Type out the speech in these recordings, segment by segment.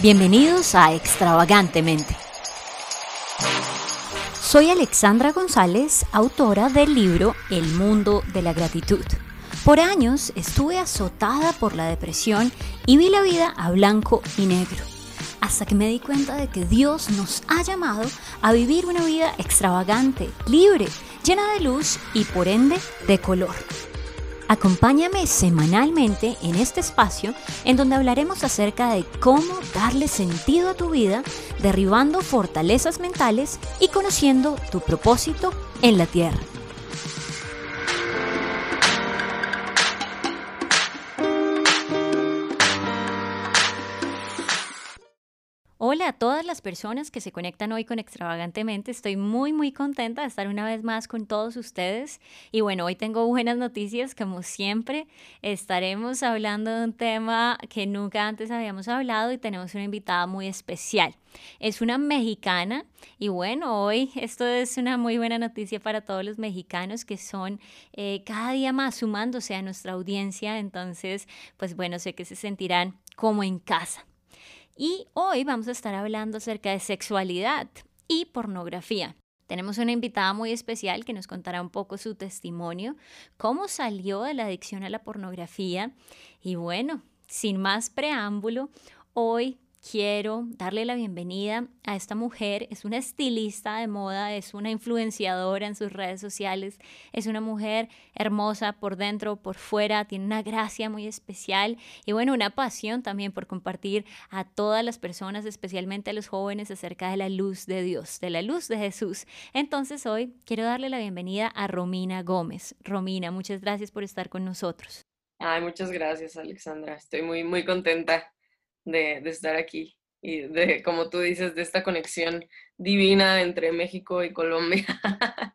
Bienvenidos a Extravagantemente. Soy Alexandra González, autora del libro El mundo de la gratitud. Por años estuve azotada por la depresión y vi la vida a blanco y negro, hasta que me di cuenta de que Dios nos ha llamado a vivir una vida extravagante, libre, llena de luz y por ende de color. Acompáñame semanalmente en este espacio en donde hablaremos acerca de cómo darle sentido a tu vida, derribando fortalezas mentales y conociendo tu propósito en la tierra. Hola a todas las personas que se conectan hoy con Extravagantemente. Estoy muy muy contenta de estar una vez más con todos ustedes. Y bueno, hoy tengo buenas noticias. Como siempre, estaremos hablando de un tema que nunca antes habíamos hablado y tenemos una invitada muy especial. Es una mexicana y bueno, hoy esto es una muy buena noticia para todos los mexicanos que son eh, cada día más sumándose a nuestra audiencia. Entonces, pues bueno, sé que se sentirán como en casa. Y hoy vamos a estar hablando acerca de sexualidad y pornografía. Tenemos una invitada muy especial que nos contará un poco su testimonio, cómo salió de la adicción a la pornografía. Y bueno, sin más preámbulo, hoy quiero darle la bienvenida a esta mujer. Es una estilista de moda, es una influenciadora en sus redes sociales, es una mujer hermosa por dentro, por fuera, tiene una gracia muy especial y bueno, una pasión también por compartir a todas las personas, especialmente a los jóvenes, acerca de la luz de Dios, de la luz de Jesús. Entonces hoy quiero darle la bienvenida a Romina Gómez. Romina, muchas gracias por estar con nosotros. Ay, muchas gracias, Alexandra. Estoy muy, muy contenta de, estar aquí y de, como tú dices, de esta conexión divina entre México y Colombia.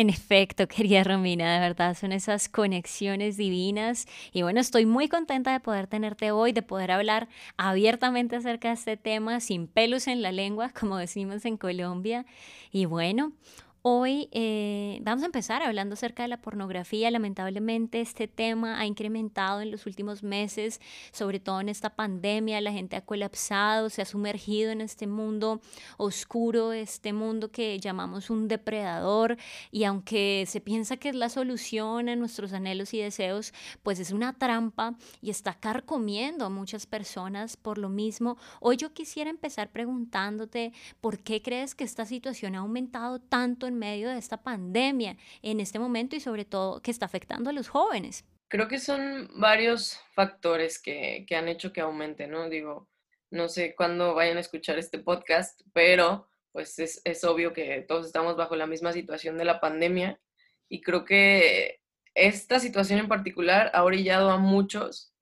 En efecto, querida Romina, de verdad son esas conexiones divinas. Y bueno, estoy muy contenta de poder tenerte hoy, de poder hablar abiertamente acerca de este tema, sin pelos en la lengua, como decimos en Colombia. Y bueno, Hoy eh, vamos a empezar hablando acerca de la pornografía. Lamentablemente este tema ha incrementado en los últimos meses, sobre todo en esta pandemia. La gente ha colapsado, se ha sumergido en este mundo oscuro, este mundo que llamamos un depredador. Y aunque se piensa que es la solución a nuestros anhelos y deseos, pues es una trampa y está carcomiendo a muchas personas por lo mismo. Hoy yo quisiera empezar preguntándote por qué crees que esta situación ha aumentado tanto en medio de esta pandemia en este momento y sobre todo que está afectando a los jóvenes? Creo que son varios factores que, que han hecho que aumente, ¿no? Digo, no sé cuándo vayan a escuchar este podcast, pero pues es, es obvio que todos estamos bajo la misma situación de la pandemia y creo que esta situación en particular ha orillado a muchos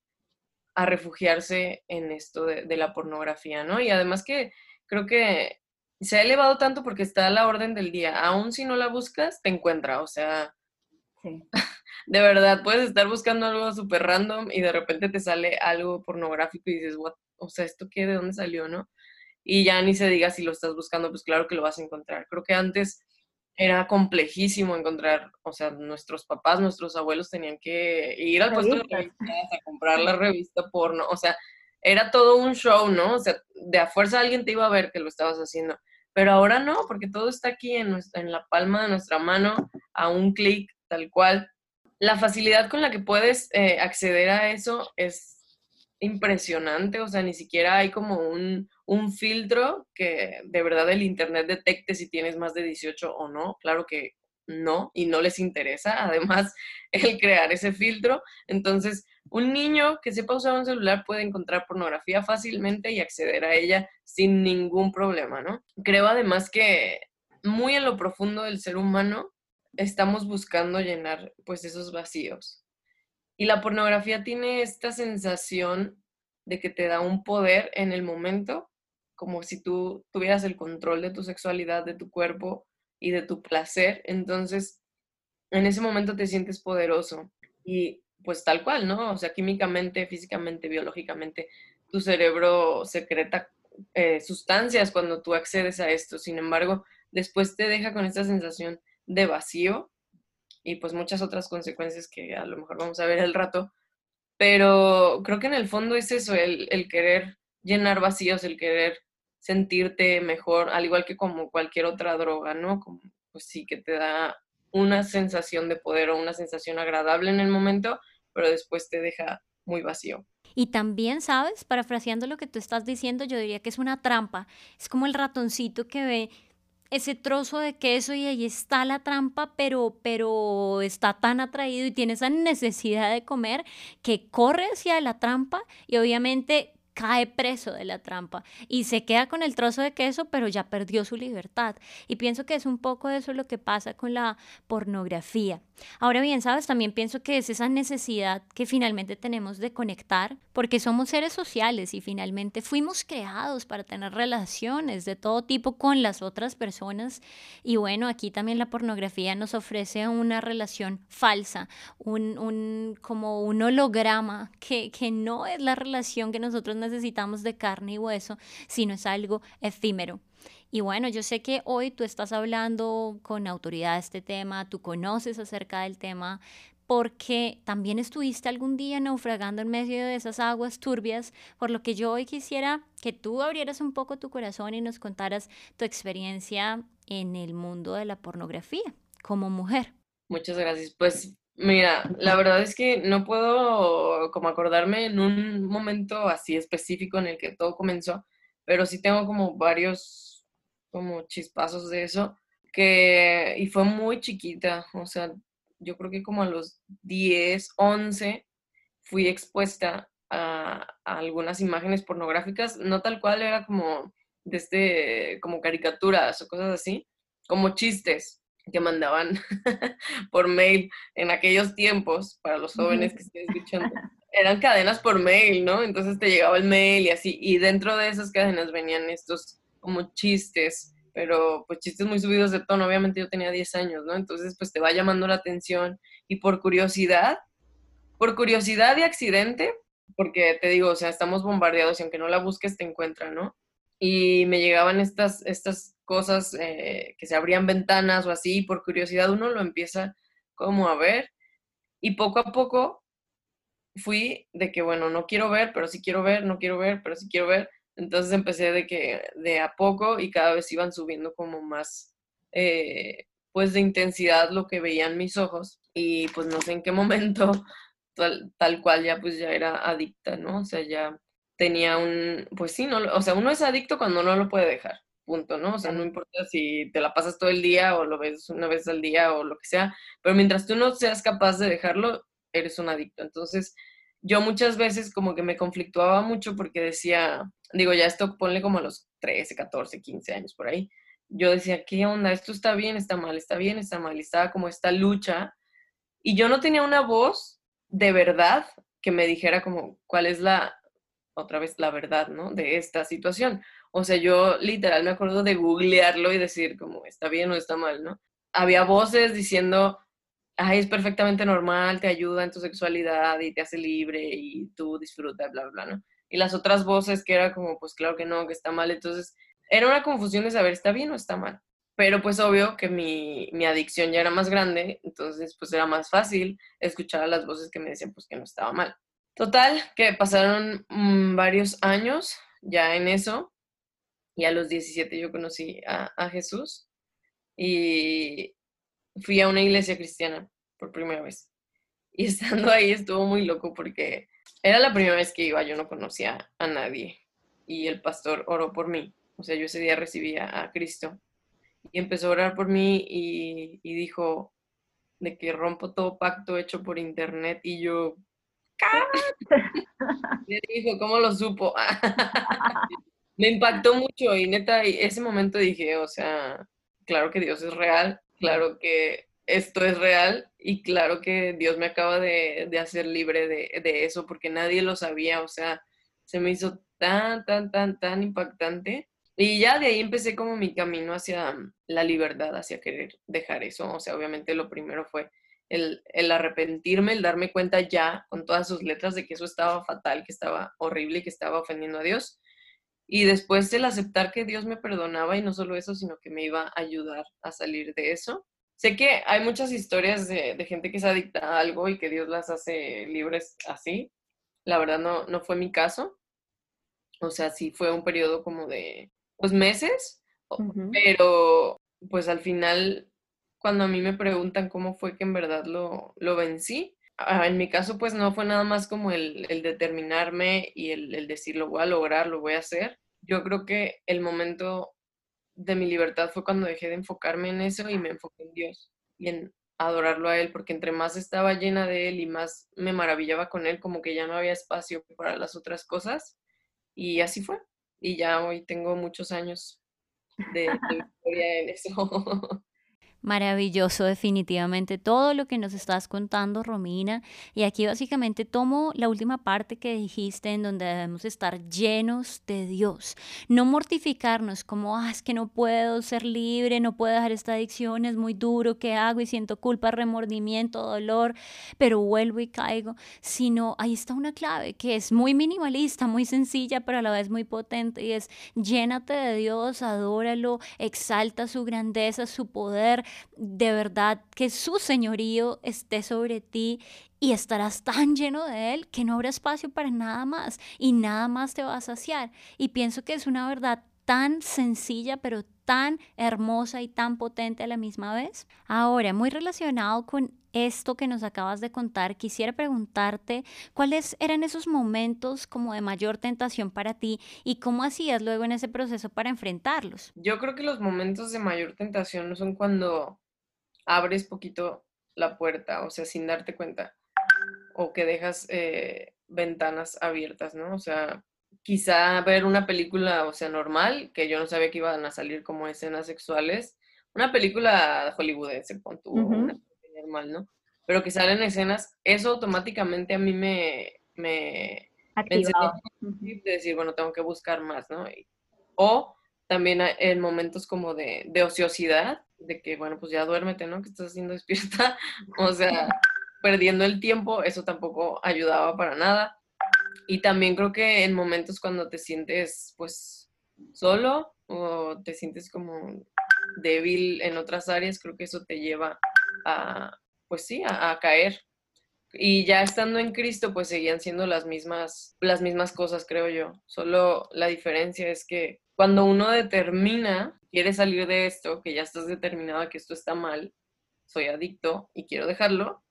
a refugiarse en esto de, de, la pornografía, ¿no? Y además que creo que se ha elevado tanto porque está a la orden del día. Aún si no la buscas, te encuentra. O sea, de verdad, puedes estar buscando algo súper random y de repente te sale algo pornográfico y dices, What? o sea, ¿esto qué? ¿De dónde salió, no? Y ya ni se diga si lo estás buscando, pues claro que lo vas a encontrar. Creo que antes era complejísimo encontrar, o sea, nuestros papás, nuestros abuelos tenían que ir al puesto de revistas a comprar la revista porno, o sea, era todo un show, ¿no? O sea, de a fuerza alguien te iba a ver que lo estabas haciendo. Pero ahora no, porque todo está aquí en, en la palma de nuestra mano, a un clic, tal cual. La facilidad con la que puedes eh, acceder a eso es impresionante, o sea, ni siquiera hay como un, un, filtro que de verdad el Internet detecte si tienes más de 18 o no. Claro que no, y no les interesa, además, el crear ese filtro. Entonces, un niño que sepa usar un celular puede encontrar pornografía fácilmente y acceder a ella sin ningún problema, ¿no? Creo además que muy en lo profundo del ser humano estamos buscando llenar pues esos vacíos. Y la pornografía tiene esta sensación de que te da un poder en el momento, como si tú tuvieras el control de tu sexualidad, de tu cuerpo y de tu placer. Entonces, en ese momento te sientes poderoso. Y pues tal cual, ¿no? O sea, químicamente, físicamente, biológicamente, tu cerebro secreta eh, sustancias cuando tú accedes a esto. Sin embargo, después te deja con esta sensación de vacío y pues muchas otras consecuencias que a lo mejor vamos a ver el rato. Pero creo que en el fondo es eso, el, el querer llenar vacíos, el querer sentirte mejor, al igual que como cualquier otra droga, ¿no? Pues sí, que te da una sensación de poder o una sensación agradable en el momento, pero después te deja muy vacío. Y también, ¿sabes? Parafraseando lo que tú estás diciendo, yo diría que es una trampa. Es como el ratoncito que ve ese trozo de queso y ahí está la trampa, pero, pero está tan atraído y tiene esa necesidad de comer que corre hacia la trampa y obviamente cae preso de la trampa y se queda con el trozo de queso, pero ya perdió su libertad. Y pienso que es un poco eso lo que pasa con la pornografía. Ahora bien, sabes, también pienso que es esa necesidad que finalmente tenemos de conectar, porque somos seres sociales y finalmente fuimos creados para tener relaciones de todo tipo con las otras personas. Y bueno, aquí también la pornografía nos ofrece una relación falsa, un, un como un holograma que, que no es la relación que nosotros necesitamos necesitamos de carne y hueso, sino es algo efímero. Y bueno, yo sé que hoy tú estás hablando con autoridad de este tema, tú conoces acerca del tema, porque también estuviste algún día naufragando en medio de esas aguas turbias, por lo que yo hoy quisiera que tú abrieras un poco tu corazón y nos contaras tu experiencia en el mundo de la pornografía como mujer. Muchas gracias. Pues Mira, la verdad es que no puedo como acordarme en un momento así específico en el que todo comenzó, pero sí tengo como varios como chispazos de eso, que, y fue muy chiquita, o sea, yo creo que como a los 10, 11 fui expuesta a, algunas imágenes pornográficas, no tal cual, era como desde, este, como caricaturas o cosas así, como chistes, que mandaban por mail en aquellos tiempos, para los jóvenes que estén escuchando, eran cadenas por mail, ¿no? Entonces te llegaba el mail y así, y dentro de esas cadenas venían estos como chistes, pero pues chistes muy subidos de tono, obviamente yo tenía 10 años, ¿no? Entonces pues te va llamando la atención y por curiosidad, por curiosidad y accidente, porque te digo, o sea, estamos bombardeados y aunque no la busques te encuentran, ¿no? Y me llegaban estas, estas cosas eh, que se abrían ventanas o así, por curiosidad uno lo empieza como a ver y poco a poco fui de que, bueno, no quiero ver, pero sí quiero ver, no quiero ver, pero sí quiero ver. Entonces empecé de que de a poco y cada vez iban subiendo como más, eh, pues de intensidad lo que veían mis ojos y pues no sé en qué momento tal, tal cual ya pues ya era adicta, ¿no? O sea, ya tenía un, pues sí, no, o sea, uno es adicto cuando no lo puede dejar punto, ¿no? O sea, no importa si te la pasas todo el día o lo ves una vez al día o lo que sea, pero mientras tú no seas capaz de dejarlo, eres un adicto. Entonces, yo muchas veces como que me conflictuaba mucho porque decía, digo, ya esto ponle como a los 13, 14, 15 años por ahí. Yo decía, ¿qué onda? Esto está bien, está mal, está bien, está mal. Y estaba como esta lucha. Y yo no tenía una voz de verdad que me dijera como cuál es la, otra vez, la verdad, ¿no? De esta situación. O sea, yo literal me acuerdo de googlearlo y decir como está bien o está mal, ¿no? Había voces diciendo, ay, es perfectamente normal, te ayuda en tu sexualidad y te hace libre y tú disfrutas, bla, bla, bla, ¿no? Y las otras voces que era como, pues claro que no, que está mal. Entonces, era una confusión de saber, ¿está bien o está mal? Pero pues obvio que mi, mi adicción ya era más grande, entonces pues era más fácil escuchar a las voces que me decían pues que no estaba mal. Total, que pasaron mm, varios años ya en eso y a los 17 yo conocí a, Jesús y fui a una iglesia cristiana por primera vez. Y estando ahí estuvo muy loco porque era la primera vez que iba, yo no conocía a nadie y el pastor oró por mí. O sea, yo ese día recibía a Cristo y empezó a orar por mí y, y dijo de que rompo todo pacto hecho por internet y yo... Dijo, ¿cómo lo supo? me impactó mucho y neta, ese momento dije, o sea, claro que Dios es real, claro que esto es real y claro que Dios me acaba de, hacer libre de, de, eso porque nadie lo sabía, o sea, se me hizo tan, tan, tan, tan impactante. Y ya de ahí empecé como mi camino hacia la libertad, hacia querer dejar eso. O sea, obviamente lo primero fue el, el, arrepentirme, el darme cuenta ya con todas sus letras de que eso estaba fatal, que estaba horrible y que estaba ofendiendo a Dios. Y después el aceptar que Dios me perdonaba y no solo eso, sino que me iba a ayudar a salir de eso. Sé que hay muchas historias de, gente que se adicta a algo y que Dios las hace libres así. La verdad no, no fue mi caso. O sea, sí fue un periodo como de, pues meses, pero pues al final, cuando a mí me preguntan cómo fue que en verdad lo, lo vencí, ah, en mi caso pues no fue nada más como el, el determinarme y el, el decir lo voy a lograr, lo voy a hacer. Yo creo que el momento de mi libertad fue cuando dejé de enfocarme en eso y me enfoqué en Dios y en adorarlo a Él, porque entre más estaba llena de Él y más me maravillaba con Él, como que ya no había espacio para las otras cosas. Y así fue. Y ya hoy tengo muchos años de, de victoria en eso. Maravilloso, definitivamente todo lo que nos estás contando, Romina. Y aquí básicamente tomo la última parte que dijiste en donde debemos estar llenos de Dios. No mortificarnos como, ah, es que no puedo ser libre, no puedo dejar esta adicción, es muy duro, ¿qué hago? Y siento culpa, remordimiento, dolor, pero vuelvo y caigo. Sino ahí está una clave que es muy minimalista, muy sencilla, pero a la vez muy potente y es llénate de Dios, adóralo, exalta su grandeza, su poder de verdad que su señorío esté sobre ti y estarás tan lleno de Él que no habrá espacio para nada más y nada más te va a saciar. Y pienso que es una verdad tan sencilla, pero tan hermosa y tan potente a la misma vez. Ahora, muy relacionado con esto que nos acabas de contar, quisiera preguntarte cuáles eran esos momentos como de mayor tentación para ti y cómo hacías luego en ese proceso para enfrentarlos. Yo creo que los momentos de mayor tentación no son cuando abres poquito la puerta, o sea, sin darte cuenta, o que dejas eh, ventanas abiertas, ¿no? O sea, quizá ver una película, o sea, normal, que yo no sabía que iban a salir como escenas sexuales, una película hollywoodense, pon tu, normal, ¿no? Pero que salen escenas, eso automáticamente a mí me, me, de decir, bueno, tengo que buscar más, ¿no? o también en momentos como de, de ociosidad, de que, bueno, pues ya duérmete, ¿no? Que estás haciendo despierta, o sea, perdiendo el tiempo, eso tampoco ayudaba para nada. Y también creo que en momentos cuando te sientes, pues, solo o te sientes como débil en otras áreas, creo que eso te lleva a, pues sí, a, a caer. Y ya estando en Cristo, pues seguían siendo las mismas, las mismas cosas, creo yo. Solo la diferencia es que cuando uno determina, quiere salir de esto, que ya estás determinado a que esto está mal, soy adicto y quiero dejarlo,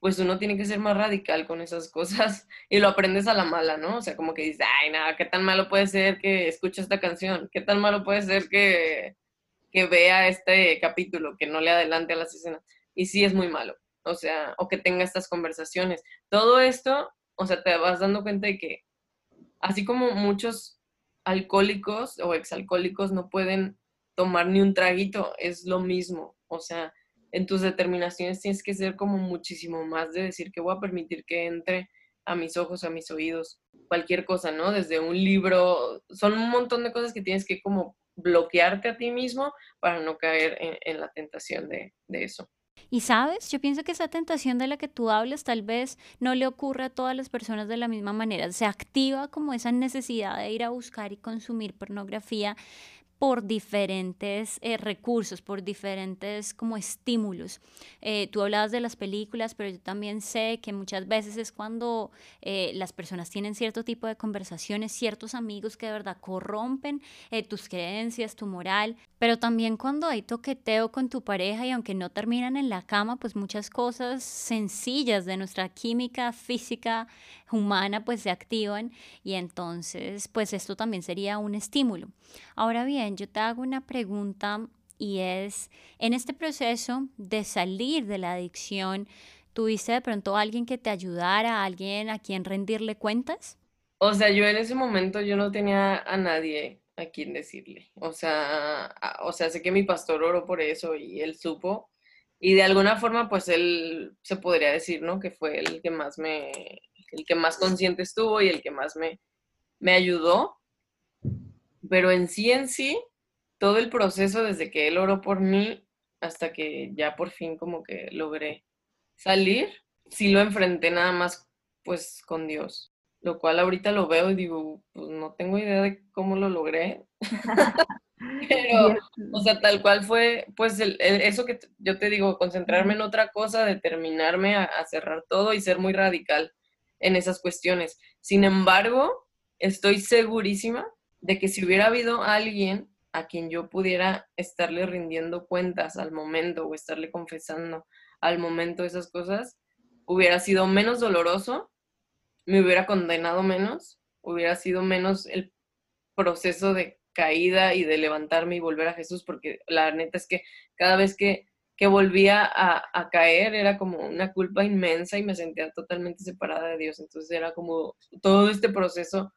pues uno tiene que ser más radical con esas cosas y lo aprendes a la mala, ¿no? O sea, como que dices, ay, nada, ¿qué tan malo puede ser que escuche esta canción? ¿Qué tan malo puede ser que, que vea este capítulo, que no le adelante a las escenas? Y sí es muy malo, o sea, o que tenga estas conversaciones. Todo esto, o sea, te vas dando cuenta de que así como muchos alcohólicos o exalcohólicos no pueden tomar ni un traguito, es lo mismo, o sea, en tus determinaciones tienes que ser como muchísimo más de decir que voy a permitir que entre a mis ojos, a mis oídos, cualquier cosa, ¿no? Desde un libro, son un montón de cosas que tienes que como bloquearte a ti mismo para no caer en, la tentación de, de eso. Y sabes, yo pienso que esa tentación de la que tú hablas tal vez no le ocurre a todas las personas de la misma manera. Se activa como esa necesidad de ir a buscar y consumir pornografía por diferentes eh, recursos, por diferentes como estímulos. Eh, tú hablabas de las películas, pero yo también sé que muchas veces es cuando eh, las personas tienen cierto tipo de conversaciones, ciertos amigos que de verdad corrompen tus creencias, tu moral, pero también cuando hay toqueteo con tu pareja y aunque no terminan en la cama, pues muchas cosas sencillas de nuestra química física humana pues se activan y entonces pues esto también sería un estímulo. Ahora bien, yo te hago una pregunta y es, en este proceso de salir de la adicción, ¿tuviste de pronto alguien que te ayudara, alguien a quien rendirle cuentas? O sea, yo en ese momento yo no tenía a nadie a quien decirle. O sea, o sea, sé que mi pastor oró por eso y él supo. Y de alguna forma, pues él se podría decir, ¿no? Que fue el que más me, el que más consciente estuvo y el que más me, me ayudó. Pero en sí, en sí, todo el proceso desde que él oró por mí hasta que ya por fin como que logré salir, sí lo enfrenté nada más pues con Dios, lo cual ahorita lo veo y digo, pues no tengo idea de cómo lo logré. Pero, o sea, tal cual fue, pues, eso que yo te digo, concentrarme en otra cosa, determinarme a, cerrar todo y ser muy radical en esas cuestiones. Sin embargo, estoy segurísima de que si hubiera habido alguien a quien yo pudiera estarle rindiendo cuentas al momento o estarle confesando al momento esas cosas, hubiera sido menos doloroso, me hubiera condenado menos, hubiera sido menos el proceso de caída y de levantarme y volver a Jesús, porque la neta es que cada vez que, volvía a, a, caer era como una culpa inmensa y me sentía totalmente separada de Dios. Entonces era como todo este proceso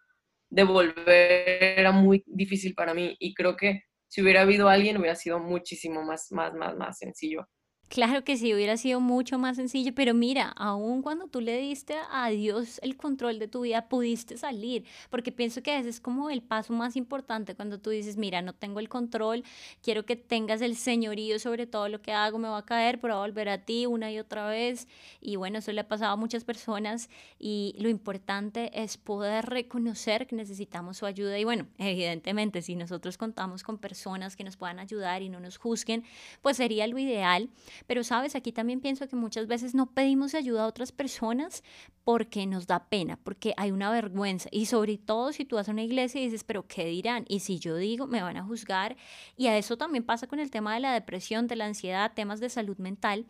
de volver era muy difícil para mí y creo que si hubiera habido alguien hubiera sido muchísimo más, más, más, más sencillo. Claro que sí, hubiera sido mucho más sencillo, pero mira, aún cuando tú le diste a Dios el control de tu vida, pudiste salir, porque pienso que ese es como el paso más importante cuando tú dices, mira, no tengo el control, quiero que tengas el señorío sobre todo lo que hago, me va a caer, pero va a volver a ti una y otra vez. Y bueno, eso le ha pasado a muchas personas y lo importante es poder reconocer que necesitamos su ayuda. Y bueno, evidentemente, si nosotros contamos con personas que nos puedan ayudar y no nos juzguen, pues sería lo ideal pero sabes, aquí también pienso que muchas veces no pedimos ayuda a otras personas porque nos da pena, porque hay una vergüenza. Y sobre todo si tú vas a una iglesia y dices, pero ¿qué dirán? Y si yo digo, me van a juzgar. Y a eso también pasa con el tema de la depresión, de la ansiedad, temas de salud mental.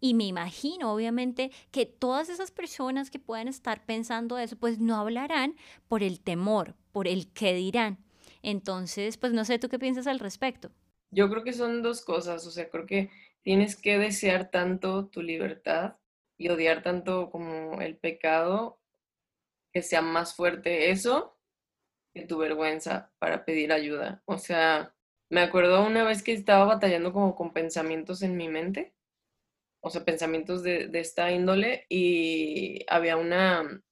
Y me imagino, obviamente, que todas esas personas que pueden estar pensando eso, pues no hablarán por el temor, por el qué dirán. Entonces, pues no sé, ¿tú qué piensas al respecto? Yo creo que son dos cosas, o sea, creo que tienes que desear tanto tu libertad y odiar tanto como el pecado que sea más fuerte eso que tu vergüenza para pedir ayuda. O sea, me acuerdo una vez que estaba batallando como con pensamientos en mi mente, o sea, pensamientos de, de esta índole y había una,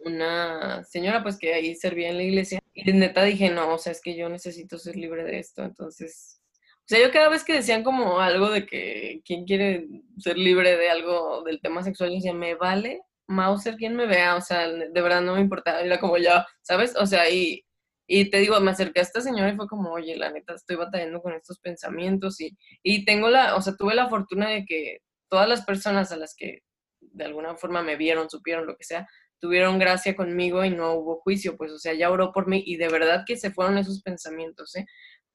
una señora pues que ahí servía en la iglesia y neta dije, no, o sea, es que yo necesito ser libre de esto, entonces o sea, yo cada vez que decían como algo de que quién quiere ser libre de algo del tema sexual, yo decía, me vale Mauser quien me vea, o sea, de verdad no me importa, era como ya, ¿sabes? O sea, y, y te digo, me acerqué a esta señora y fue como, oye, la neta, estoy batallando con estos pensamientos y, y tengo la, o sea, tuve la fortuna de que todas las personas a las que de alguna forma me vieron, supieron lo que sea, tuvieron gracia conmigo y no hubo juicio, pues, o sea, ya oró por mí y de verdad que se fueron esos pensamientos, ¿eh?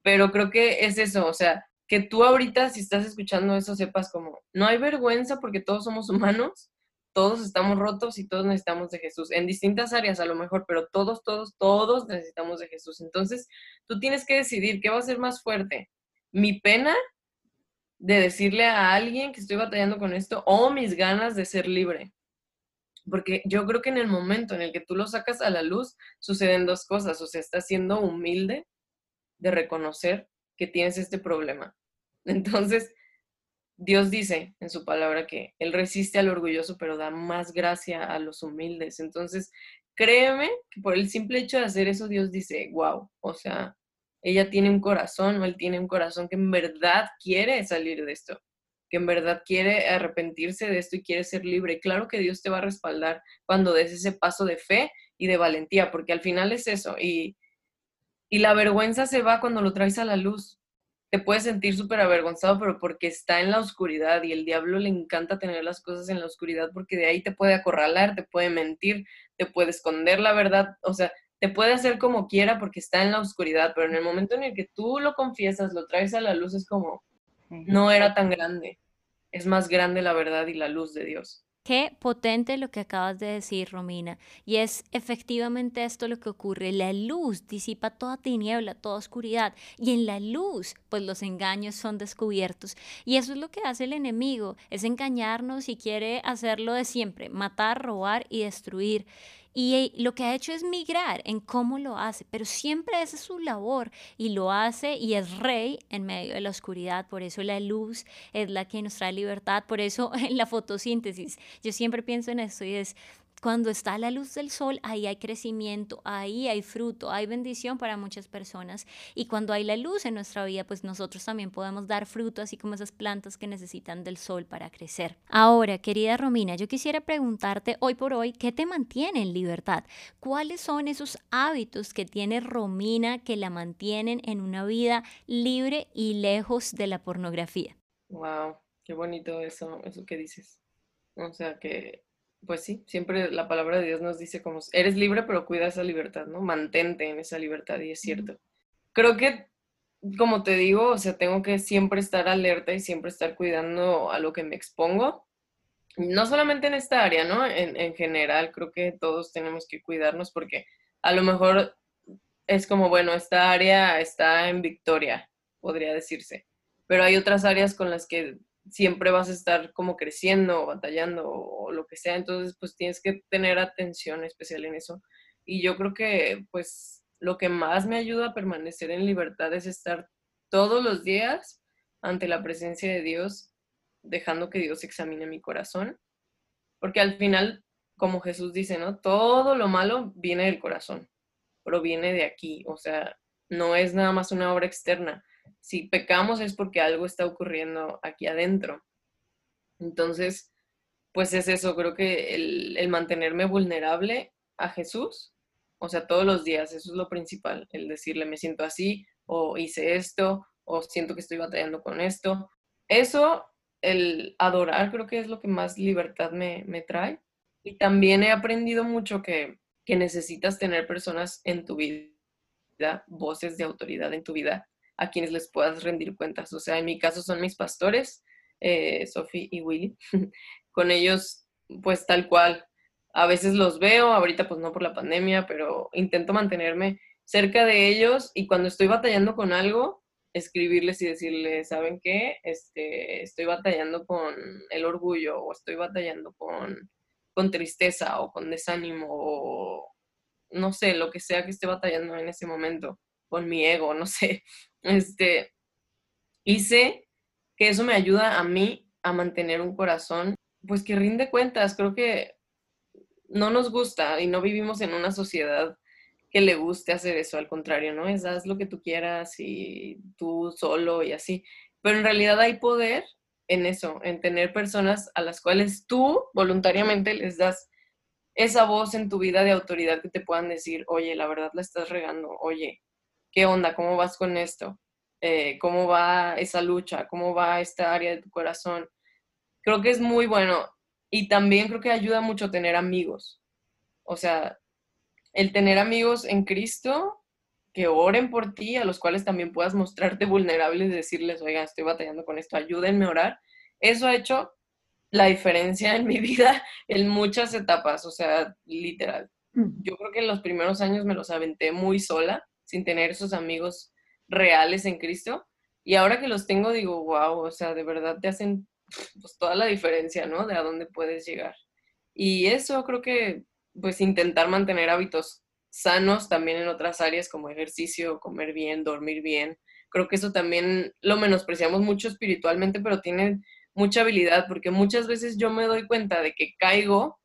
Pero creo que es eso, o sea, que tú ahorita si estás escuchando eso sepas como, no hay vergüenza porque todos somos humanos, todos estamos rotos y todos necesitamos de Jesús, en distintas áreas a lo mejor, pero todos, todos, todos necesitamos de Jesús. Entonces, tú tienes que decidir qué va a ser más fuerte, mi pena de decirle a alguien que estoy batallando con esto o mis ganas de ser libre. Porque yo creo que en el momento en el que tú lo sacas a la luz, suceden dos cosas, o sea, estás siendo humilde de reconocer que tienes este problema. Entonces, Dios dice en su palabra que Él resiste al orgulloso, pero da más gracia a los humildes. Entonces, créeme que por el simple hecho de hacer eso, Dios dice, wow, o sea, ella tiene un corazón o Él tiene un corazón que en verdad quiere salir de esto, que en verdad quiere arrepentirse de esto y quiere ser libre. Claro que Dios te va a respaldar cuando des ese paso de fe y de valentía, porque al final es eso. Y y la vergüenza se va cuando lo traes a la luz. Te puedes sentir súper avergonzado, pero porque está en la oscuridad y el diablo le encanta tener las cosas en la oscuridad porque de ahí te puede acorralar, te puede mentir, te puede esconder la verdad, o sea, te puede hacer como quiera porque está en la oscuridad, pero en el momento en el que tú lo confiesas, lo traes a la luz, es como, no era tan grande, es más grande la verdad y la luz de Dios. Qué potente lo que acabas de decir, Romina. Y es efectivamente esto lo que ocurre. La luz disipa toda tiniebla, toda oscuridad. Y en la luz, pues los engaños son descubiertos. Y eso es lo que hace el enemigo, es engañarnos y quiere hacerlo de siempre, matar, robar y destruir. Y lo que ha hecho es migrar en cómo lo hace, pero siempre esa es su labor y lo hace y es rey en medio de la oscuridad. Por eso la luz es la que nos trae libertad. Por eso en la fotosíntesis, yo siempre pienso en esto y es cuando está la luz del sol, ahí hay crecimiento, ahí hay fruto, hay bendición para muchas personas. Y cuando hay la luz en nuestra vida, pues nosotros también podemos dar fruto, así como esas plantas que necesitan del sol para crecer. Ahora, querida Romina, yo quisiera preguntarte hoy por hoy, ¿qué te mantiene en libertad? ¿Cuáles son esos hábitos que tiene Romina que la mantienen en una vida libre y lejos de la pornografía? Wow, qué bonito eso, eso que dices. O sea, que pues sí, siempre la palabra de Dios nos dice como, eres libre, pero cuida esa libertad, ¿no? Mantente en esa libertad y es cierto. Creo que, como te digo, o sea, tengo que siempre estar alerta y siempre estar cuidando a lo que me expongo. No solamente en esta área, ¿no? En, en general, creo que todos tenemos que cuidarnos porque a lo mejor es como, bueno, esta área está en victoria, podría decirse, pero hay otras áreas con las que siempre vas a estar como creciendo batallando o, lo que sea, entonces pues tienes que tener atención especial en eso. Y yo creo que pues lo que más me ayuda a permanecer en libertad es estar todos los días ante la presencia de Dios, dejando que Dios examine mi corazón, porque al final, como Jesús dice, ¿no? Todo lo malo viene del corazón, proviene de aquí, o sea, no es nada más una obra externa si pecamos es porque algo está ocurriendo aquí adentro. Entonces, pues es eso, creo que el, mantenerme vulnerable a Jesús, o sea, todos los días, eso es lo principal, el decirle, me siento así, o hice esto, o siento que estoy batallando con esto. Eso, el adorar, creo que es lo que más libertad me, me trae. Y también he aprendido mucho que, que necesitas tener personas en tu vida, voces de autoridad en tu vida, a quienes les puedas rendir cuentas. O sea, en mi caso son mis pastores, eh, Sophie y Willy. Con ellos, pues tal cual. A veces los veo, ahorita pues no por la pandemia, pero intento mantenerme cerca de ellos y cuando estoy batallando con algo, escribirles y decirles, ¿saben qué? Este, estoy batallando con el orgullo o estoy batallando con, con tristeza o con desánimo o no sé, lo que sea que esté batallando en ese momento, con mi ego, no sé. Este, y sé que eso me ayuda a mí a mantener un corazón, pues que rinde cuentas. Creo que no nos gusta y no vivimos en una sociedad que le guste hacer eso, al contrario, ¿no? Es lo que tú quieras y tú solo y así. Pero en realidad hay poder en eso, en tener personas a las cuales tú voluntariamente les das esa voz en tu vida de autoridad que te puedan decir, oye, la verdad la estás regando, oye, ¿Qué onda? ¿Cómo vas con esto? Eh, ¿Cómo va esa lucha? ¿Cómo va esta área de tu corazón? Creo que es muy bueno y también creo que ayuda mucho tener amigos. O sea, el tener amigos en Cristo que oren por ti, a los cuales también puedas mostrarte vulnerable y decirles, oiga, estoy batallando con esto, ayúdenme a orar. Eso ha hecho la diferencia en mi vida en muchas etapas, o sea, literal. Mm. Yo creo que en los primeros años me los aventé muy sola sin tener esos amigos reales en Cristo. Y ahora que los tengo, digo, wow, o sea, de verdad te hacen pues, toda la diferencia, ¿no? De a dónde puedes llegar. Y eso creo que, pues, intentar mantener hábitos sanos también en otras áreas como ejercicio, comer bien, dormir bien. Creo que eso también lo menospreciamos mucho espiritualmente, pero tiene mucha habilidad porque muchas veces yo me doy cuenta de que caigo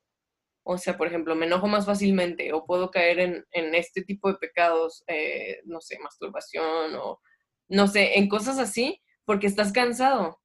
o sea, por ejemplo, me enojo más fácilmente o puedo caer en, este tipo de pecados, eh, no sé, masturbación o, no sé, en cosas así, porque estás cansado.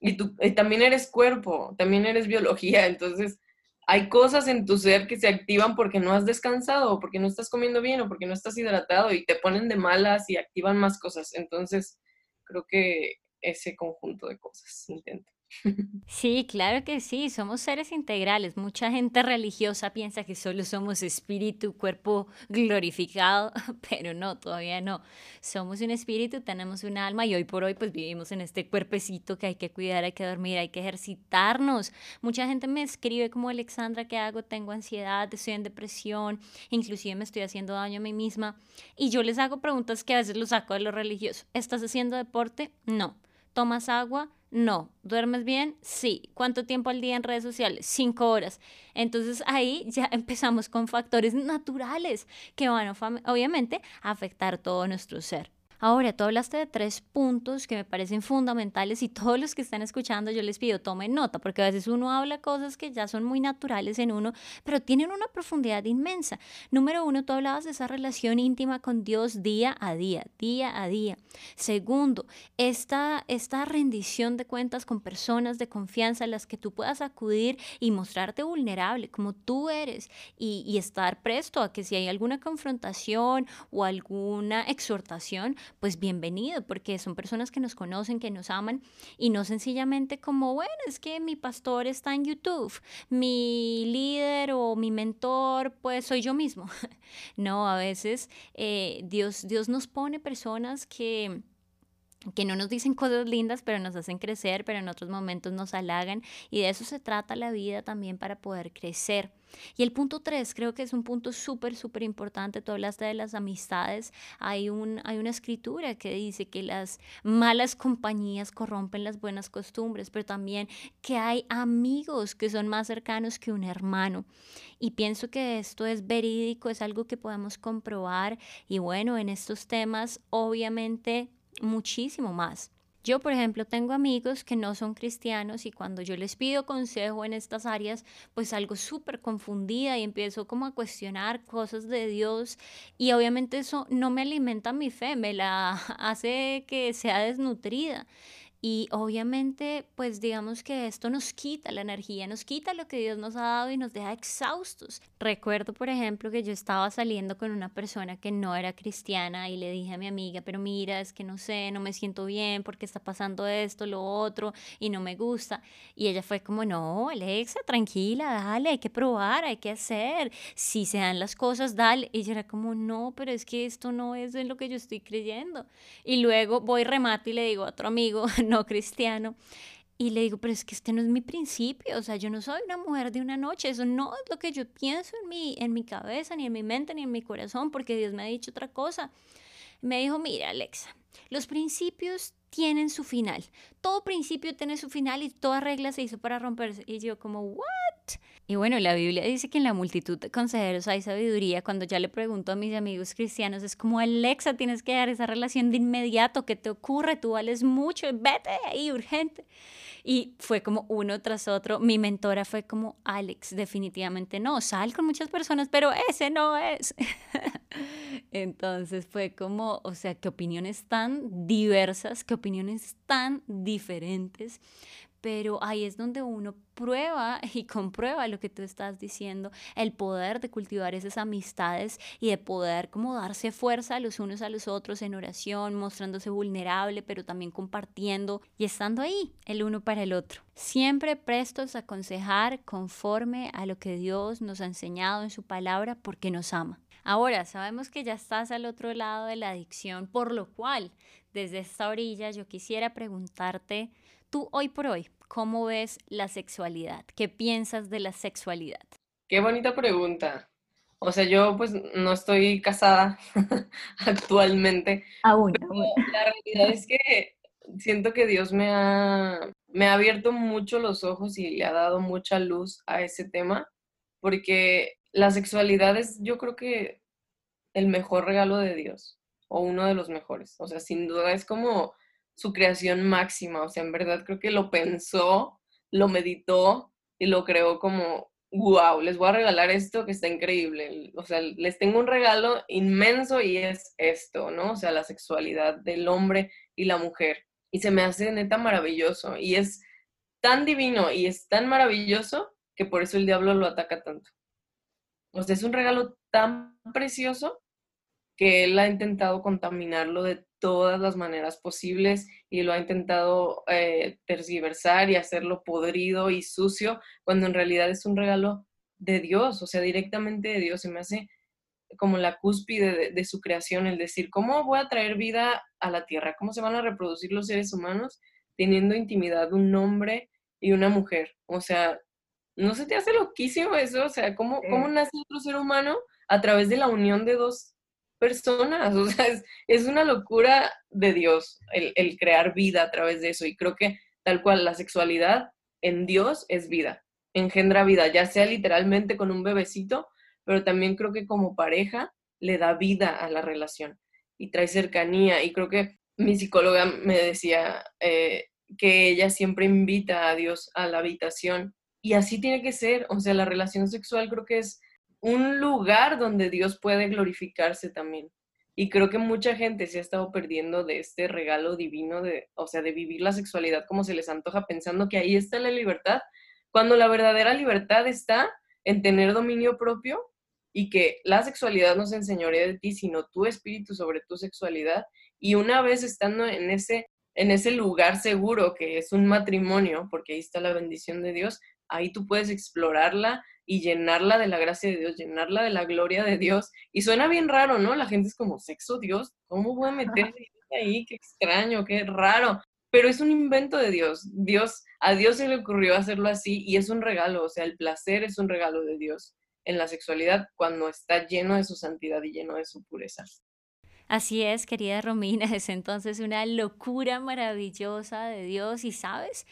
Y tú también eres cuerpo, también eres biología, entonces hay cosas en tu ser que se activan porque no has descansado, o porque no estás comiendo bien o porque no estás hidratado y te ponen de malas y activan más cosas. Entonces, creo que ese conjunto de cosas intento. Sí, claro que sí, somos seres integrales. Mucha gente religiosa piensa que solo somos espíritu, cuerpo glorificado, pero no, todavía no. Somos un espíritu, tenemos un alma y hoy por hoy pues vivimos en este cuerpecito que hay que cuidar, hay que dormir, hay que ejercitarnos. Mucha gente me escribe como Alexandra, ¿qué hago? Tengo ansiedad, estoy en depresión, inclusive me estoy haciendo daño a mí misma. Y yo les hago preguntas que a veces los saco de lo religioso. ¿Estás haciendo deporte? No. ¿Tomas agua? No. ¿Duermes bien? Sí. ¿Cuánto tiempo al día en redes sociales? Cinco horas. Entonces ahí ya empezamos con factores naturales que van obviamente a afectar todo nuestro ser. Ahora, tú hablaste de tres puntos que me parecen fundamentales y todos los que están escuchando yo les pido tomen nota, porque a veces uno habla cosas que ya son muy naturales en uno, pero tienen una profundidad inmensa. Número uno, tú hablabas de esa relación íntima con Dios día a día, día a día. Segundo, esta, esta rendición de cuentas con personas de confianza a las que tú puedas acudir y mostrarte vulnerable como tú eres y, y estar presto a que si hay alguna confrontación o alguna exhortación, pues bienvenido, porque son personas que nos conocen, que nos aman y no sencillamente como, bueno, es que mi pastor está en YouTube, mi líder o mi mentor, pues soy yo mismo. no, a veces eh, Dios, Dios nos pone personas que que no nos dicen cosas lindas, pero nos hacen crecer, pero en otros momentos nos halagan. Y de eso se trata la vida también para poder crecer. Y el punto tres, creo que es un punto súper, súper importante. Tú hablaste de las amistades. Hay, un, hay una escritura que dice que las malas compañías corrompen las buenas costumbres, pero también que hay amigos que son más cercanos que un hermano. Y pienso que esto es verídico, es algo que podemos comprobar. Y bueno, en estos temas, obviamente muchísimo más. Yo, por ejemplo, tengo amigos que no son cristianos y cuando yo les pido consejo en estas áreas, pues salgo súper confundida y empiezo como a cuestionar cosas de Dios y obviamente eso no me alimenta mi fe, me la hace que sea desnutrida. Y obviamente, pues digamos que esto nos quita la energía, nos quita lo que Dios nos ha dado y nos deja exhaustos. Recuerdo, por ejemplo, que yo estaba saliendo con una persona que no era cristiana y le dije a mi amiga, pero mira, es que no sé, no me siento bien porque está pasando esto, lo otro y no me gusta. Y ella fue como, no, Alexa, tranquila, dale, hay que probar, hay que hacer. Si se dan las cosas, dale. Y ella era como, no, pero es que esto no es en lo que yo estoy creyendo. Y luego voy remate y le digo a otro amigo, no cristiano. Y le digo, pero es que este no es mi principio, o sea, yo no soy una mujer de una noche, eso no es lo que yo pienso en mi, en mi cabeza, ni en mi mente, ni en mi corazón, porque Dios me ha dicho otra cosa. Me dijo, mira, Alexa, los principios tienen su final. Todo principio tiene su final y toda regla se hizo para romperse. Y yo como, ¿what? Y bueno, la Biblia dice que en la multitud de consejeros hay sabiduría. Cuando ya le pregunto a mis amigos cristianos, es como, Alexa, tienes que dar esa relación de inmediato. ¿Qué te ocurre? Tú vales mucho. Vete ahí, urgente. Y fue como uno tras otro. Mi mentora fue como, Alex, definitivamente no. Sal con muchas personas, pero ese no es. Entonces fue como, o sea, qué opiniones tan diversas, qué opiniones tan diferentes pero ahí es donde uno prueba y comprueba lo que tú estás diciendo, el poder de cultivar esas amistades y de poder como darse fuerza los unos a los otros en oración, mostrándose vulnerable, pero también compartiendo y estando ahí el uno para el otro. Siempre prestos a aconsejar conforme a lo que Dios nos ha enseñado en su palabra porque nos ama. Ahora, sabemos que ya estás al otro lado de la adicción, por lo cual, desde esta orilla yo quisiera preguntarte, Tú hoy por hoy, ¿cómo ves la sexualidad? ¿Qué piensas de la sexualidad? Qué bonita pregunta. O sea, yo pues no estoy casada actualmente. Aún, La realidad es que siento que Dios me ha, me ha abierto mucho los ojos y le ha dado mucha luz a ese tema, porque la sexualidad es yo creo que el mejor regalo de Dios, o uno de los mejores. O sea, sin duda es como su creación máxima. O sea, en verdad creo que lo pensó, lo meditó y lo creó como, wow, les voy a regalar esto que está increíble. O sea, les tengo un regalo inmenso y es esto, ¿no? O sea, la sexualidad del hombre y la mujer. Y se me hace neta maravilloso. Y es tan divino y es tan maravilloso que por eso el diablo lo ataca tanto. O sea, es un regalo tan precioso que él ha intentado contaminarlo de todas las maneras posibles y lo ha intentado eh, tergiversar y hacerlo podrido y sucio, cuando en realidad es un regalo de Dios, o sea, directamente de Dios. Se me hace como la cúspide de, su creación, el decir, ¿cómo voy a traer vida a la tierra? ¿Cómo se van a reproducir los seres humanos teniendo intimidad un hombre y una mujer? O sea, ¿no se te hace loquísimo eso? O sea, ¿cómo, cómo nace otro ser humano a través de la unión de dos personas. O sea, es, una locura de Dios el, crear vida a través de eso. Y creo que tal cual la sexualidad en Dios es vida, engendra vida, ya sea literalmente con un bebecito, pero también creo que como pareja le da vida a la relación y trae cercanía. Y creo que mi psicóloga me decía eh, que ella siempre invita a Dios a la habitación. Y así tiene que ser. O sea, la relación sexual creo que es un lugar donde Dios puede glorificarse también. Y creo que mucha gente se ha estado perdiendo de este regalo divino de, o sea, de vivir la sexualidad como se les antoja pensando que ahí está la libertad, cuando la verdadera libertad está en tener dominio propio y que la sexualidad no se enseñorea de ti, sino tu espíritu sobre tu sexualidad Y una vez estando en ese, en ese lugar seguro que es un matrimonio, porque ahí está la bendición de Dios, ahí tú puedes explorarla y llenarla de la gracia de Dios, llenarla de la gloria de Dios. Y suena bien raro, ¿no? La gente es como, sexo Dios, ¿cómo voy a meter ahí? Qué extraño, qué raro. Pero es un invento de Dios. Dios, a Dios se le ocurrió hacerlo así y es un regalo, o sea, el placer es un regalo de Dios en la sexualidad cuando está lleno de su santidad y lleno de su pureza. Así es, querida Romina, es entonces una locura maravillosa de Dios y sabes,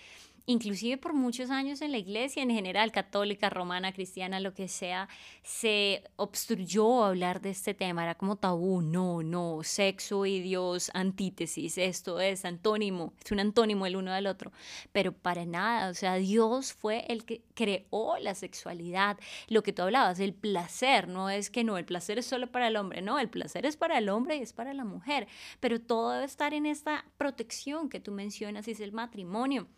inclusive por muchos años en la iglesia en general, católica, romana, cristiana, lo que sea, se obstruyó hablar de este tema, era como tabú, no, no, sexo y Dios, antítesis, esto es antónimo, es un antónimo el uno del otro, pero para nada, o sea, Dios fue el que creó la sexualidad, lo que tú hablabas, el placer, no es que no, el placer es solo para el hombre, no, el placer es para el hombre y es para la mujer, pero todo debe estar en esta protección que tú mencionas, es el matrimonio.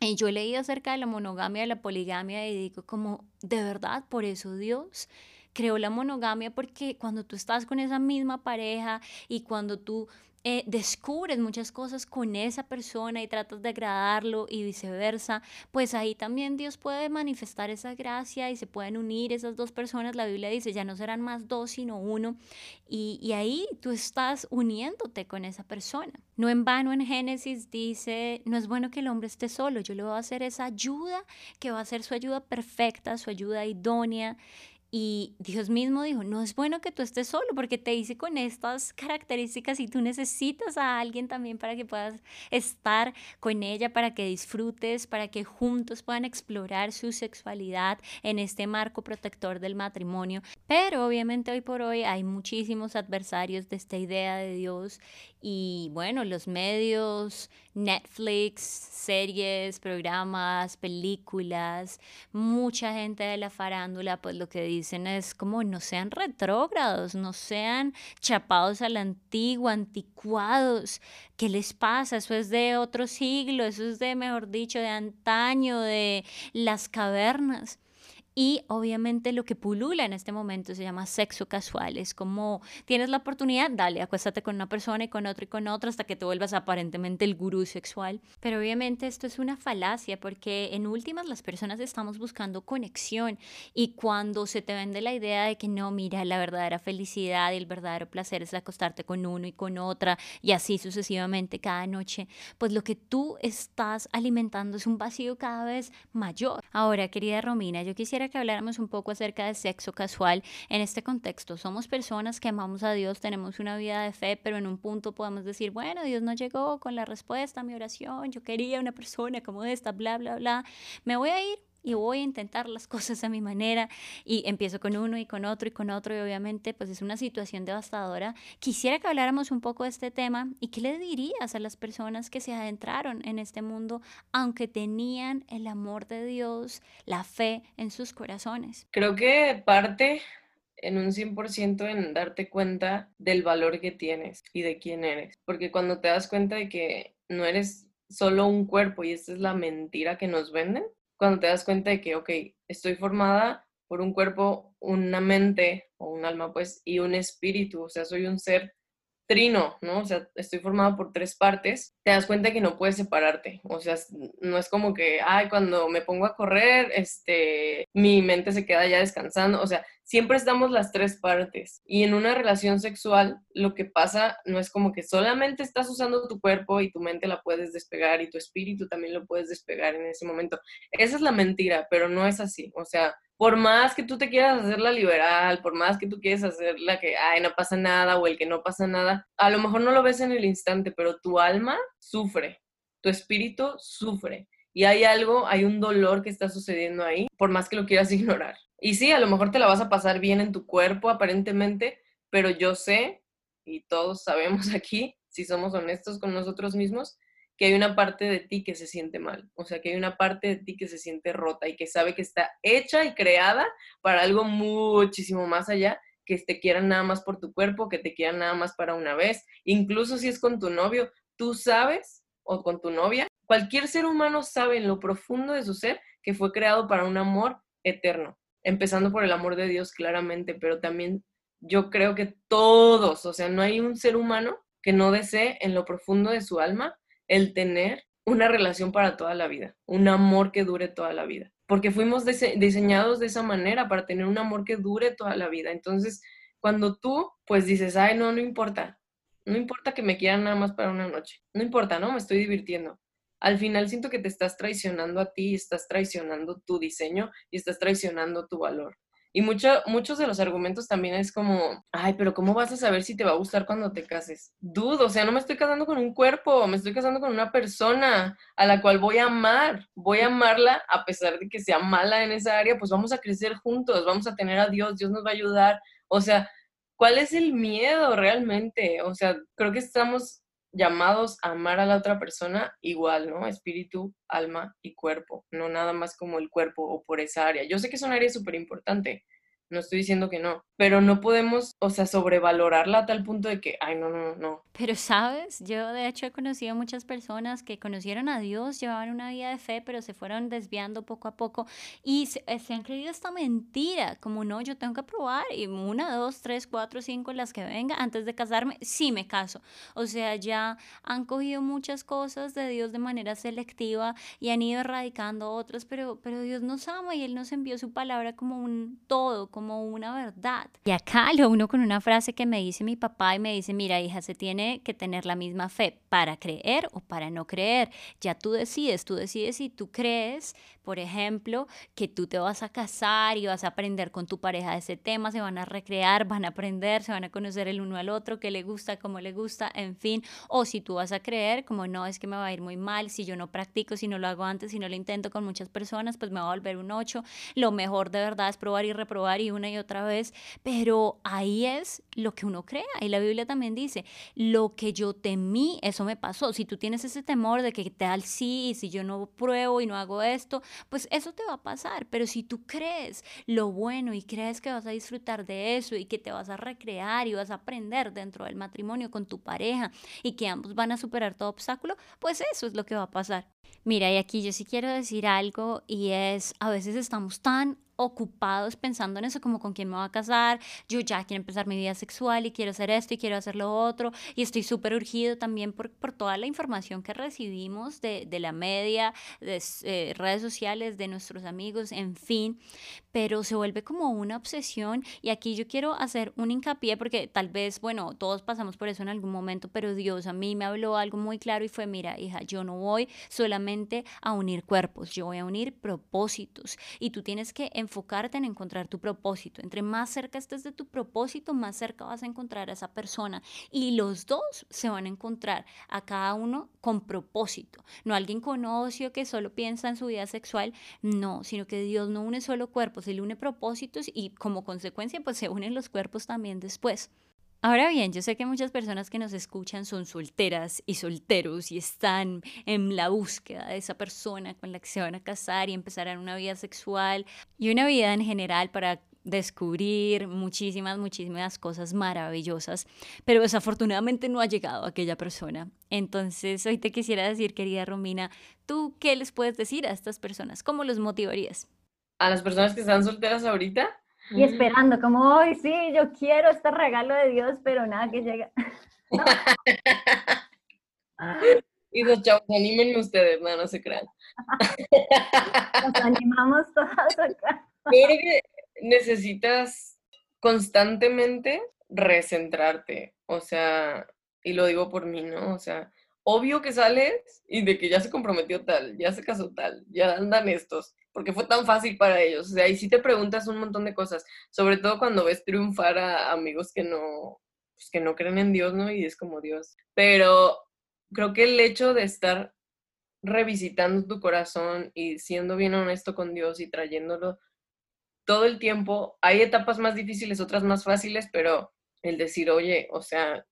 Y yo he leído acerca de la monogamia y la poligamia y digo como, de verdad, por eso Dios creó la monogamia porque cuando tú estás con esa misma pareja y cuando tú eh, descubres muchas cosas con esa persona y tratas de agradarlo y viceversa, pues ahí también Dios puede manifestar esa gracia y se pueden unir esas dos personas. La Biblia dice, ya no serán más dos, sino uno. Y, y ahí tú estás uniéndote con esa persona. No en vano en Génesis dice, no es bueno que el hombre esté solo, yo le voy a hacer esa ayuda que va a ser su ayuda perfecta, su ayuda idónea. Y Dios mismo dijo, no es bueno que tú estés solo porque te hice con estas características y tú necesitas a alguien también para que puedas estar con ella, para que disfrutes, para que juntos puedan explorar su sexualidad en este marco protector del matrimonio. Pero obviamente hoy por hoy hay muchísimos adversarios de esta idea de Dios y bueno, los medios, Netflix, series, programas, películas, mucha gente de la farándula, pues lo que dicen es como no sean retrógrados, no sean chapados a la antigua, anticuados. ¿Qué les pasa? Eso es de otro siglo, eso es de, mejor dicho, de antaño, de las cavernas. Y obviamente lo que pulula en este momento se llama sexo casual. Es como tienes la oportunidad, dale, acuéstate con una persona y con otra y con otra hasta que te vuelvas aparentemente el gurú sexual. Pero obviamente esto es una falacia porque en últimas las personas estamos buscando conexión y cuando se te vende la idea de que no, mira, la verdadera felicidad y el verdadero placer es acostarte con uno y con otra y así sucesivamente cada noche, pues lo que tú estás alimentando es un vacío cada vez mayor. Ahora, querida Romina, yo quisiera que habláramos un poco acerca del sexo casual en este contexto. Somos personas que amamos a Dios, tenemos una vida de fe, pero en un punto podemos decir, bueno, Dios no llegó con la respuesta a mi oración, yo quería una persona como esta, bla, bla, bla. Me voy a ir y voy a intentar las cosas a mi manera y empiezo con uno y con otro y con otro y obviamente pues es una situación devastadora. Quisiera que habláramos un poco de este tema y qué le dirías a las personas que se adentraron en este mundo aunque tenían el amor de Dios, la fe en sus corazones. Creo que parte en un 100% en darte cuenta del valor que tienes y de quién eres, porque cuando te das cuenta de que no eres solo un cuerpo y esta es la mentira que nos venden, cuando te das cuenta de que, ok, estoy formada por un cuerpo, una mente o un alma, pues, y un espíritu, o sea, soy un ser trino, ¿no? O sea, estoy formada por tres partes, te das cuenta que no puedes separarte, o sea, no es como que, ay, cuando me pongo a correr, este, mi mente se queda ya descansando, o sea, siempre estamos las tres partes. Y en una relación sexual, lo que pasa no es como que solamente estás usando tu cuerpo y tu mente la puedes despegar y tu espíritu también lo puedes despegar en ese momento. Esa es la mentira, pero no es así, o sea, por más que tú te quieras hacer la liberal, por más que tú quieras hacer la que, ay, no pasa nada o el que no pasa nada, a lo mejor no lo ves en el instante, pero tu alma sufre, tu espíritu sufre. Y hay algo, hay un dolor que está sucediendo ahí, por más que lo quieras ignorar. Y sí, a lo mejor te la vas a pasar bien en tu cuerpo, aparentemente, pero yo sé, y todos sabemos aquí, si somos honestos con nosotros mismos, que hay una parte de ti que se siente mal, o sea, que hay una parte de ti que se siente rota y que sabe que está hecha y creada para algo muchísimo más allá, que te quieran nada más por tu cuerpo, que te quieran nada más para una vez, incluso si es con tu novio, tú sabes, o con tu novia, cualquier ser humano sabe en lo profundo de su ser que fue creado para un amor eterno, empezando por el amor de Dios claramente, pero también yo creo que todos, o sea, no hay un ser humano que no desee en lo profundo de su alma el tener una relación para toda la vida, un amor que dure toda la vida, porque fuimos diseñados de esa manera para tener un amor que dure toda la vida. Entonces, cuando tú pues dices, ay, no, no importa, no importa que me quieran nada más para una noche, no importa, ¿no? Me estoy divirtiendo. Al final siento que te estás traicionando a ti, estás traicionando tu diseño y estás traicionando tu valor. Y mucho, muchos de los argumentos también es como, ay, pero ¿cómo vas a saber si te va a gustar cuando te cases? Dudo, o sea, no me estoy casando con un cuerpo, me estoy casando con una persona a la cual voy a amar, voy a amarla a pesar de que sea mala en esa área, pues vamos a crecer juntos, vamos a tener a Dios, Dios nos va a ayudar. O sea, ¿cuál es el miedo realmente? O sea, creo que estamos llamados a amar a la otra persona igual, ¿no? Espíritu, alma y cuerpo, no nada más como el cuerpo o por esa área. Yo sé que es un área súper importante, no estoy diciendo que no, pero no podemos, o sea, sobrevalorarla a tal punto de que, ay, no, no, no. Pero sabes, yo de hecho he conocido muchas personas que conocieron a Dios, llevaban una vida de fe, pero se fueron desviando poco a poco y se, eh, han creído esta mentira, como no, yo tengo que probar y una, dos, tres, cuatro, cinco, las que venga antes de casarme, sí me caso. O sea, ya han cogido muchas cosas de Dios de manera selectiva y han ido erradicando otras, pero, pero Dios nos ama y Él nos envió su palabra como un todo, como una verdad. Y acá lo uno con una frase que me dice mi papá y me dice, mira hija, se tiene que tener la misma fe para creer o para no creer. Ya tú decides, tú decides si tú crees, por ejemplo, que tú te vas a casar y vas a aprender con tu pareja de ese tema, se van a recrear, van a aprender, se van a conocer el uno al otro, qué le gusta, cómo le gusta, en fin. O si tú vas a creer, como no, es que me va a ir muy mal, si yo no practico, si no lo hago antes, si no lo intento con muchas personas, pues me va a volver un 8. Lo mejor de verdad es probar y reprobar y una y otra vez, pero ahí es lo que uno crea. Y la Biblia también dice, lo que yo temí, eso me pasó. Si tú tienes ese temor de que tal sí, y si yo no pruebo y no hago esto, pues eso te va a pasar. Pero si tú crees lo bueno y crees que vas a disfrutar de eso y que te vas a recrear y vas a aprender dentro del matrimonio con tu pareja y que ambos van a superar todo obstáculo, pues eso es lo que va a pasar. Mira, y aquí yo sí quiero decir algo y es, a veces estamos tan ocupados pensando en eso, como con quién me voy a casar, yo ya quiero empezar mi vida sexual y quiero hacer esto y quiero hacer lo otro, y estoy súper urgido también por, por, toda la información que recibimos de, de la media, de eh, redes sociales, de nuestros amigos, en fin, pero se vuelve como una obsesión y aquí yo quiero hacer un hincapié porque tal vez, bueno, todos pasamos por eso en algún momento, pero Dios a mí me habló algo muy claro y fue, mira, hija, yo no voy solamente a unir cuerpos, yo voy a unir propósitos y tú tienes que enfocarte en encontrar tu propósito. Entre más cerca estés de tu propósito, más cerca vas a encontrar a esa persona. Y los dos se van a encontrar a cada uno con propósito. No alguien con ocio que solo piensa en su vida sexual, no, sino que Dios no une solo cuerpos, Él une propósitos y como consecuencia pues se unen los cuerpos también después. Ahora bien, yo sé que muchas personas que nos escuchan son solteras y solteros y están en la búsqueda de esa persona con la que se van a casar y empezarán una vida sexual y una vida en general para descubrir muchísimas, muchísimas cosas maravillosas, pero desafortunadamente no ha llegado aquella persona. Entonces, hoy te quisiera decir, querida Romina, ¿tú qué les puedes decir a estas personas? ¿Cómo los motivarías? A las personas que están solteras ahorita, y esperando, como, hoy sí, yo quiero este regalo de Dios, pero nada que llega. y los chavos, animen ustedes, no, no se crean. Nos animamos todas acá. Yo creo que necesitas constantemente recentrarte, o sea, y lo digo por mí, ¿no? O sea, obvio que sales y de que ya se comprometió tal, ya se casó tal, ya andan estos, porque fue tan fácil para ellos. O sea, y si te preguntas un montón de cosas, sobre todo cuando ves triunfar a amigos que no, pues, que no creen en Dios, ¿no? Y es como Dios. Pero creo que el hecho de estar revisitando tu corazón y siendo bien honesto con Dios y trayéndolo todo el tiempo, hay etapas más difíciles, otras más fáciles, pero el decir, oye, o sea,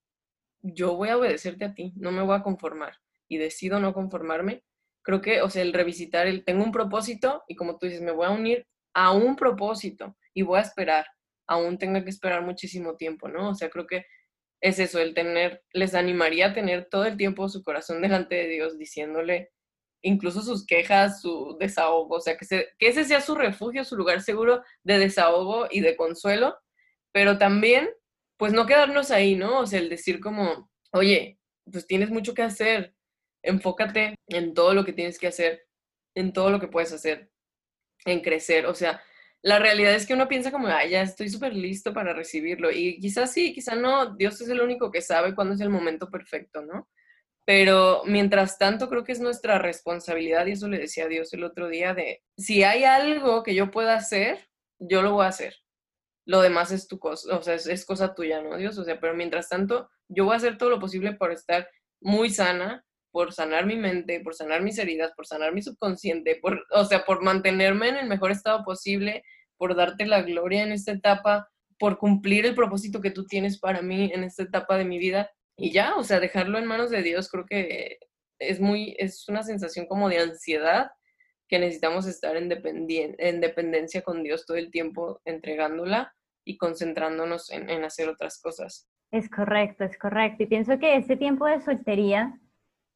yo voy a obedecerte a ti, no me voy a conformar y decido no conformarme, creo que, o sea, el revisitar, el tengo un propósito y como tú dices, me voy a unir a un propósito y voy a esperar, aún tenga que esperar muchísimo tiempo, ¿no? O sea, creo que es eso, el tener, les animaría a tener todo el tiempo su corazón delante de Dios, diciéndole incluso sus quejas, su desahogo, o sea, que, que ese sea su refugio, su lugar seguro de desahogo y de consuelo, pero también, pues no quedarnos ahí, ¿no? O sea, el decir como, oye, pues tienes mucho que hacer, enfócate en todo lo que tienes que hacer, en todo lo que puedes hacer, en crecer, o sea, la realidad es que uno piensa como, ay, ya estoy súper listo para recibirlo. Y quizás sí, quizás no, Dios es el único que sabe cuándo es el momento perfecto, ¿no? Pero mientras tanto creo que es nuestra responsabilidad, y eso le decía a Dios el otro día, de si hay algo que yo pueda hacer, yo lo voy a hacer. Lo demás es tu cosa, o sea, es cosa tuya, ¿no, Dios? O sea, pero mientras tanto, yo voy a hacer todo lo posible por estar muy sana, por sanar mi mente, por sanar mis heridas, por sanar mi subconsciente, por, o sea, por mantenerme en el mejor estado posible, por darte la gloria en esta etapa, por cumplir el propósito que tú tienes para mí en esta etapa de mi vida. Y ya, o sea, dejarlo en manos de Dios creo que es muy, es una sensación como de ansiedad que necesitamos estar en, en dependencia con Dios todo el tiempo, entregándola y concentrándonos en, en hacer otras cosas. Es correcto, es correcto. Y pienso que ese tiempo de soltería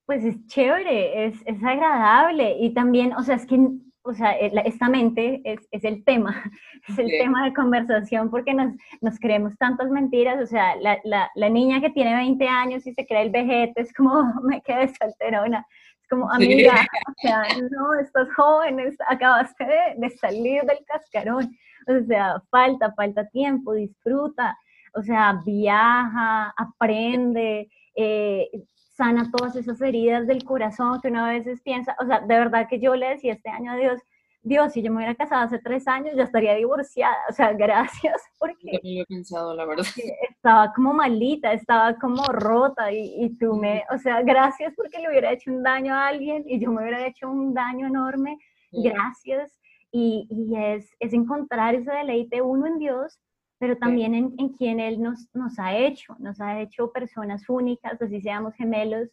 pues es chévere, es, es, agradable y también, o sea, es que, o sea, eh, esta mente es, es el tema, es el tema de conversación porque nos, nos creemos tantas mentiras, o sea, la, la, la, niña que tiene 20 años y se cree el vejete es como, me quedé solterona, es como, amiga, o sea, no, estás joven, acabaste de, de salir del cascarón, o sea, falta, falta tiempo, disfruta, o sea, viaja, aprende, eh, sana todas esas heridas del corazón que uno a veces piensa, o sea, de verdad que yo le decía este año a Dios, Dios, si yo me hubiera casado hace tres años, ya estaría divorciada, o sea, gracias, porque yo pensado, la verdad. estaba como malita, estaba como rota, y, y, tú me, o sea, gracias porque le hubiera hecho un daño a alguien y yo me hubiera hecho un daño enorme, gracias, y, y es, es encontrar ese deleite uno en Dios, pero también en, en, quien Él nos, nos ha hecho, nos ha hecho personas únicas, así seamos gemelos,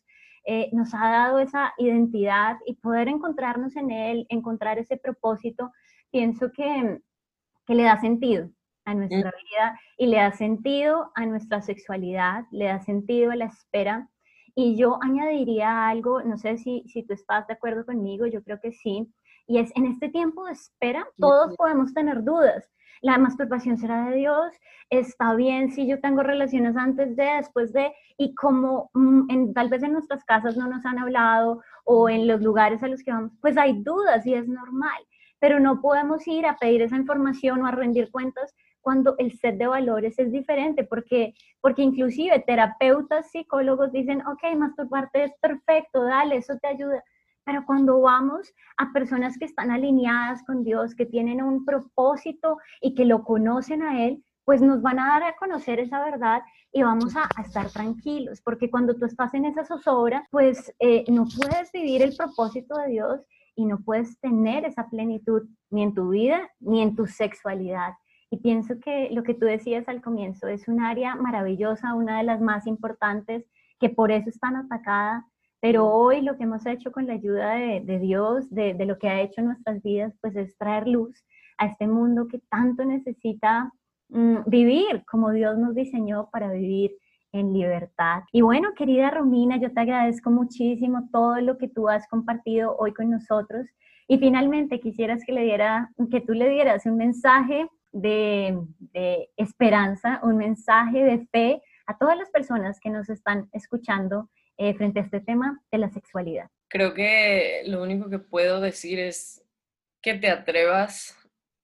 eh, nos ha dado esa identidad y poder encontrarnos en Él, encontrar ese propósito, pienso que, que le da sentido a nuestra mm. vida y le da sentido a nuestra sexualidad, le da sentido a la espera. Y yo añadiría algo, no sé si, si tú estás de acuerdo conmigo, yo creo que sí, y es en este tiempo de espera, todos podemos tener dudas. La masturbación será de Dios, está bien si yo tengo relaciones antes de, después de, y como mm, en, tal vez en nuestras casas no nos han hablado o en los lugares a los que vamos, pues hay dudas y es normal, pero no podemos ir a pedir esa información o a rendir cuentas cuando el set de valores es diferente, porque, porque inclusive terapeutas, psicólogos dicen, ok, masturbarte es perfecto, dale, eso te ayuda pero cuando vamos a personas que están alineadas con Dios, que tienen un propósito y que lo conocen a Él, pues nos van a dar a conocer esa verdad y vamos a, estar tranquilos, porque cuando tú estás en esa zozobra, pues eh, no puedes vivir el propósito de Dios y no puedes tener esa plenitud ni en tu vida ni en tu sexualidad. Y pienso que lo que tú decías al comienzo es un área maravillosa, una de las más importantes, que por eso es tan atacada, pero hoy lo que hemos hecho con la ayuda de, Dios, de, lo que ha hecho en nuestras vidas, pues es traer luz a este mundo que tanto necesita mm, vivir como Dios nos diseñó para vivir en libertad. Y bueno, querida Romina, yo te agradezco muchísimo todo lo que tú has compartido hoy con nosotros. Y finalmente quisieras que, le diera, que tú le dieras un mensaje de, de esperanza, un mensaje de fe a todas las personas que nos están escuchando eh, frente a este tema de la sexualidad? Creo que lo único que puedo decir es que te atrevas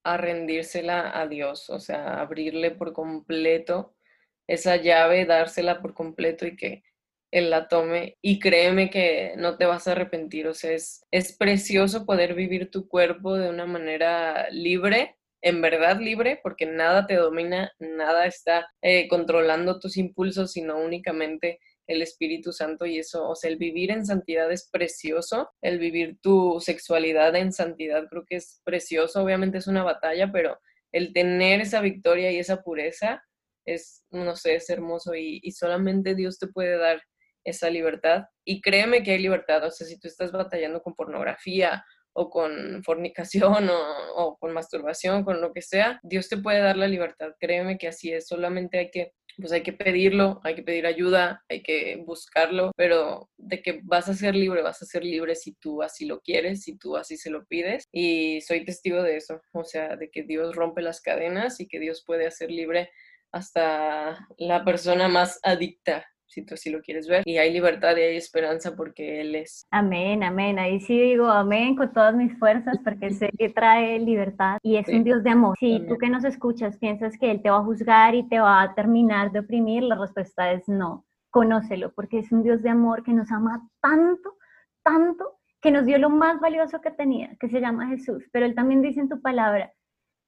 a rendírsela a Dios, o sea, abrirle por completo esa llave, dársela por completo y que Él la tome. Y créeme que no te vas a arrepentir, o sea, es, es precioso poder vivir tu cuerpo de una manera libre, en verdad libre, porque nada te domina, nada está eh, controlando tus impulsos, sino únicamente el Espíritu Santo y eso, o sea, el vivir en santidad es precioso, el vivir tu sexualidad en santidad creo que es precioso, obviamente es una batalla, pero el tener esa victoria y esa pureza es, no sé, es hermoso y, solamente Dios te puede dar esa libertad. Y créeme que hay libertad, o sea, si tú estás batallando con pornografía o con fornicación o, o, con masturbación, con lo que sea, Dios te puede dar la libertad. Créeme que así es, solamente hay que pues hay que pedirlo, hay que pedir ayuda, hay que buscarlo, pero de que vas a ser libre, vas a ser libre si tú así lo quieres, si tú así se lo pides. Y soy testigo de eso, o sea, de que Dios rompe las cadenas y que Dios puede hacer libre hasta la persona más adicta si tú así lo quieres ver. Y hay libertad y hay esperanza porque Él es. Amén, amén. Ahí sí digo amén con todas mis fuerzas porque sé que trae libertad y es un Dios de amor. Si tú que nos escuchas piensas que Él te va a juzgar y te va a terminar de oprimir, la respuesta es no. Conócelo porque es un Dios de amor que nos ama tanto, tanto, que nos dio lo más valioso que tenía, que se llama Jesús. Pero Él también dice en tu palabra,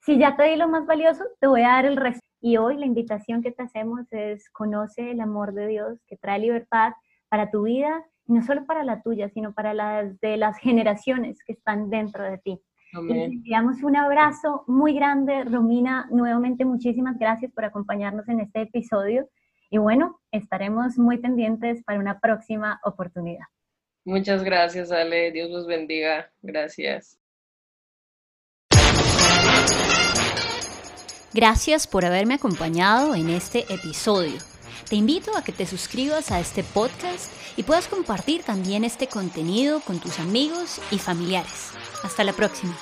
si ya te di lo más valioso, te voy a dar el resto. Y hoy la invitación que te hacemos es conoce el amor de Dios que trae libertad para tu vida, y no solo para la tuya, sino para las de las generaciones que están dentro de ti. Amén. Enviamos un abrazo muy grande, Romina. Nuevamente, muchísimas gracias por acompañarnos en este episodio. Y bueno, estaremos muy pendientes para una próxima oportunidad. Muchas gracias, Ale. Dios los bendiga. Gracias. Gracias por haberme acompañado en este episodio. Te invito a que te suscribas a este podcast y puedas compartir también este contenido con tus amigos y familiares. Hasta la próxima.